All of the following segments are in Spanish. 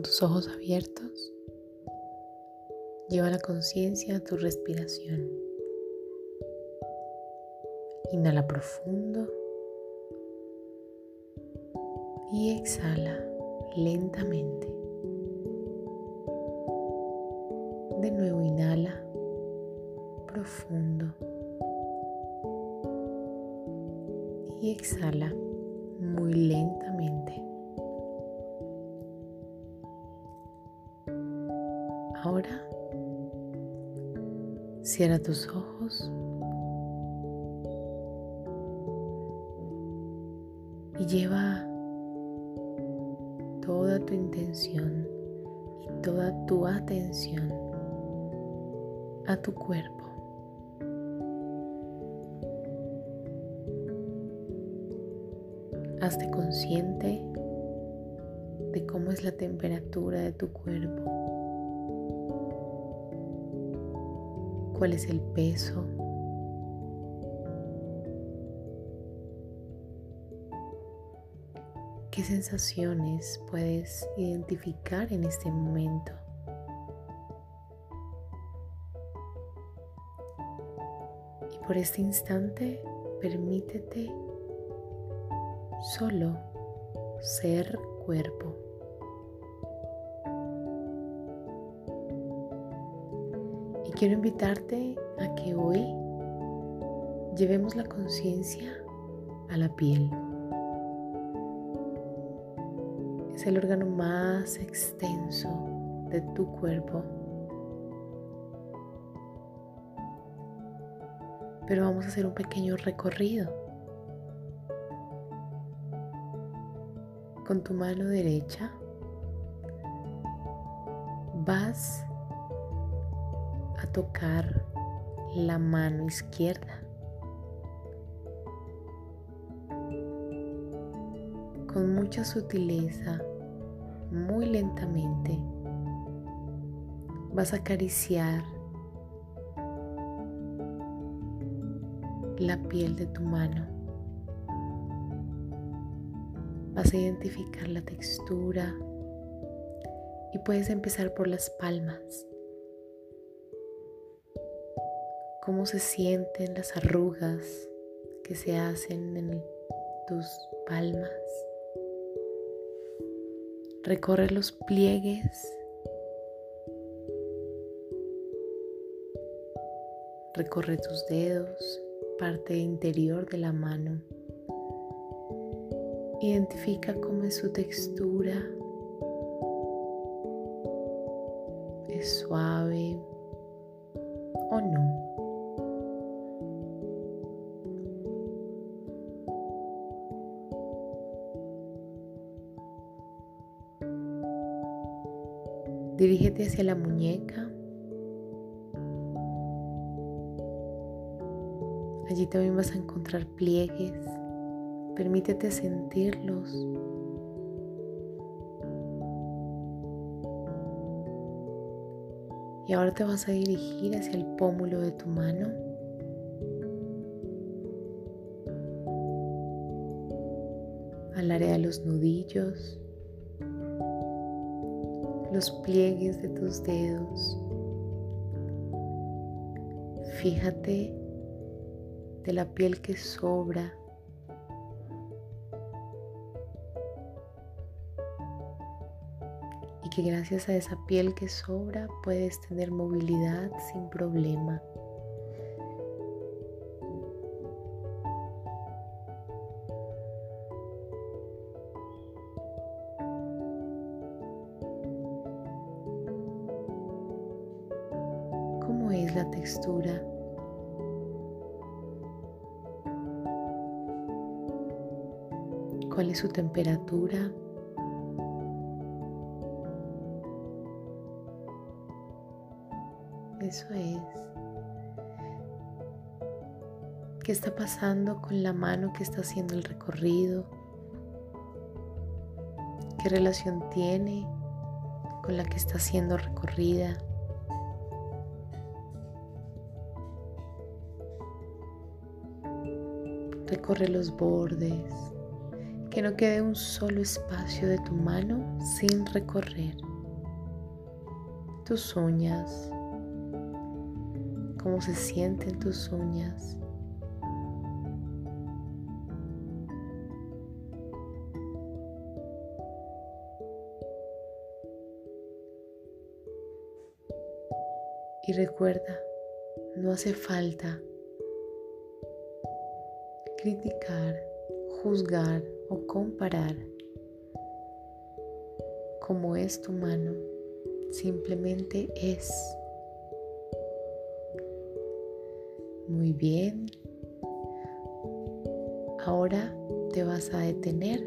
con tus ojos abiertos, lleva la conciencia a tu respiración. Inhala profundo y exhala lentamente. De nuevo inhala profundo y exhala muy lentamente. Ahora. Cierra tus ojos. Y lleva toda tu intención y toda tu atención a tu cuerpo. Hazte consciente de cómo es la temperatura de tu cuerpo, cuál es el peso, qué sensaciones puedes identificar en este momento. Y por este instante permítete solo ser cuerpo. Y quiero invitarte a que hoy llevemos la conciencia a la piel. Es el órgano más extenso de tu cuerpo. Pero vamos a hacer un pequeño recorrido con tu mano derecha vas a tocar la mano izquierda. Con mucha sutileza, muy lentamente, vas a acariciar la piel de tu mano. Vas a identificar la textura y puedes empezar por las palmas. Cómo se sienten las arrugas que se hacen en tus palmas. Recorre los pliegues. Recorre tus dedos, parte interior de la mano. Identifica cómo es su textura. ¿Es suave o no? Dirígete hacia la muñeca. Allí también vas a encontrar pliegues Permítete sentirlos. Y ahora te vas a dirigir hacia el pómulo de tu mano. Al área de los nudillos, los pliegues de tus dedos. Fíjate de la piel que sobra que gracias a esa piel que sobra puedes tener movilidad sin problema. ¿Cómo es la textura? ¿Cuál es su temperatura? Eso es. ¿Qué está pasando con la mano que está haciendo el recorrido? ¿Qué relación tiene con la que está siendo recorrida? Recorre los bordes, que no quede un solo espacio de tu mano sin recorrer. tus uñas, cómo se sienten tus uñas. Y recuerda, no hace falta criticar, juzgar o comparar cómo es tu mano. Simplemente es. Muy bien. Ahora te vas a detener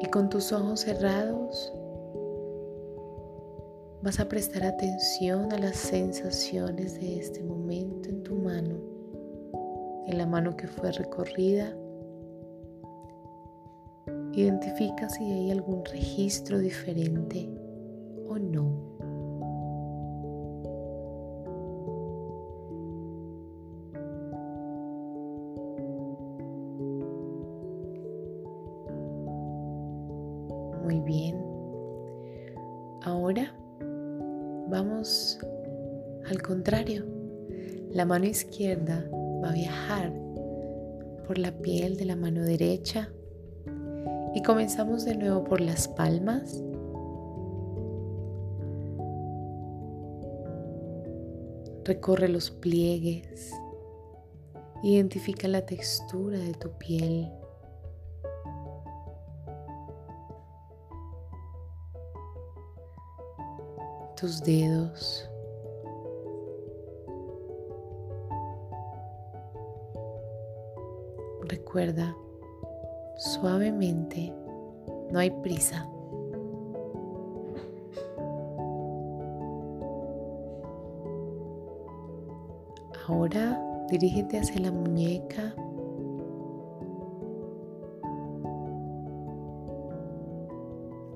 y con tus ojos cerrados Vas a prestar atención a las sensaciones de este momento la mano que fue recorrida. Identifica si hay algún registro diferente o no. Muy bien. Ahora Vamos al contrario. La mano izquierda va a viajar por la piel de la mano derecha y comenzamos de nuevo por las palmas. Recorre los pliegues. Identifica la textura de tu piel. tus dedos. Recuerda, suavemente, no hay prisa. Ahora dirígete hacia la muñeca.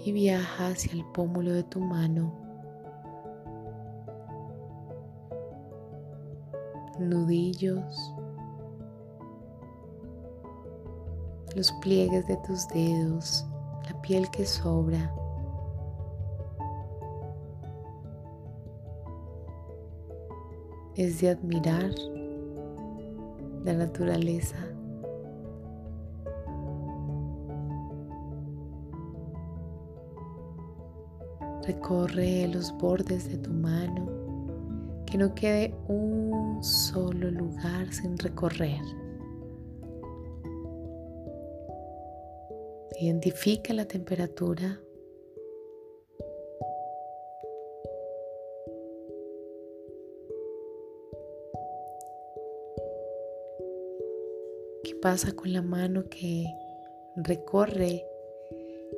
Y viaja hacia el pómulo de tu mano. nudillos, los pliegues de tus dedos, la piel que sobra. Es de admirar la naturaleza. Recorre los bordes de tu mano que no quede un solo lugar sin recorrer. Identifica la temperatura. ¿Qué pasa con la mano que recorre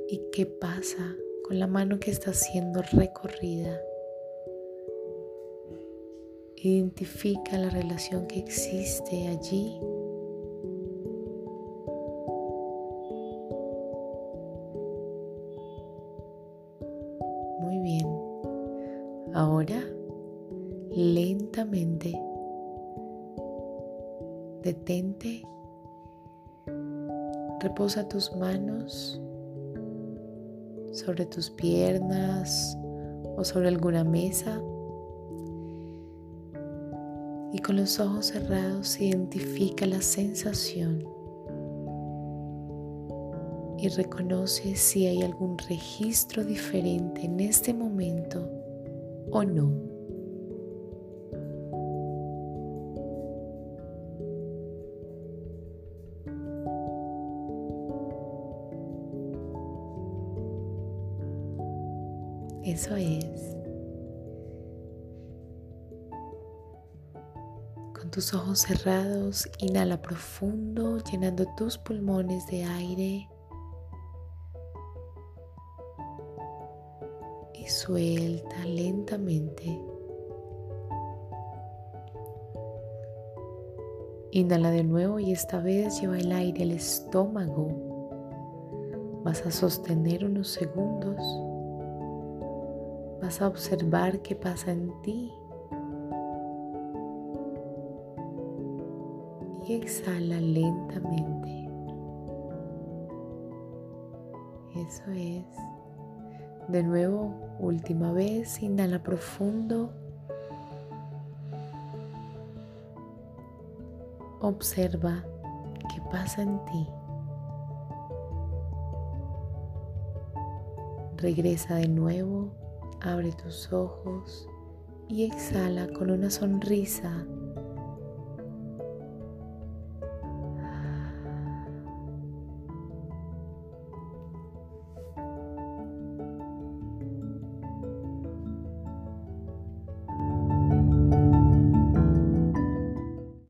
y qué pasa con la mano que está siendo recorrida? Identifica la relación que existe allí. Detente. Reposa tus manos sobre tus piernas o sobre alguna mesa y con los ojos cerrados identifica la sensación y reconoce si hay algún registro diferente en este momento o no. Eso es. tus ojos cerrados, inhala profundo, llenando tus pulmones de aire. Y suelta lentamente. Inhala de nuevo y esta vez lleva el aire al estómago. Vas a sostener unos segundos. Vas a observar qué pasa en ti exhala lentamente. Eso es. De nuevo, última vez, inhala profundo. Observa qué pasa en ti. Regresa de nuevo, abre tus ojos y exhala con una sonrisa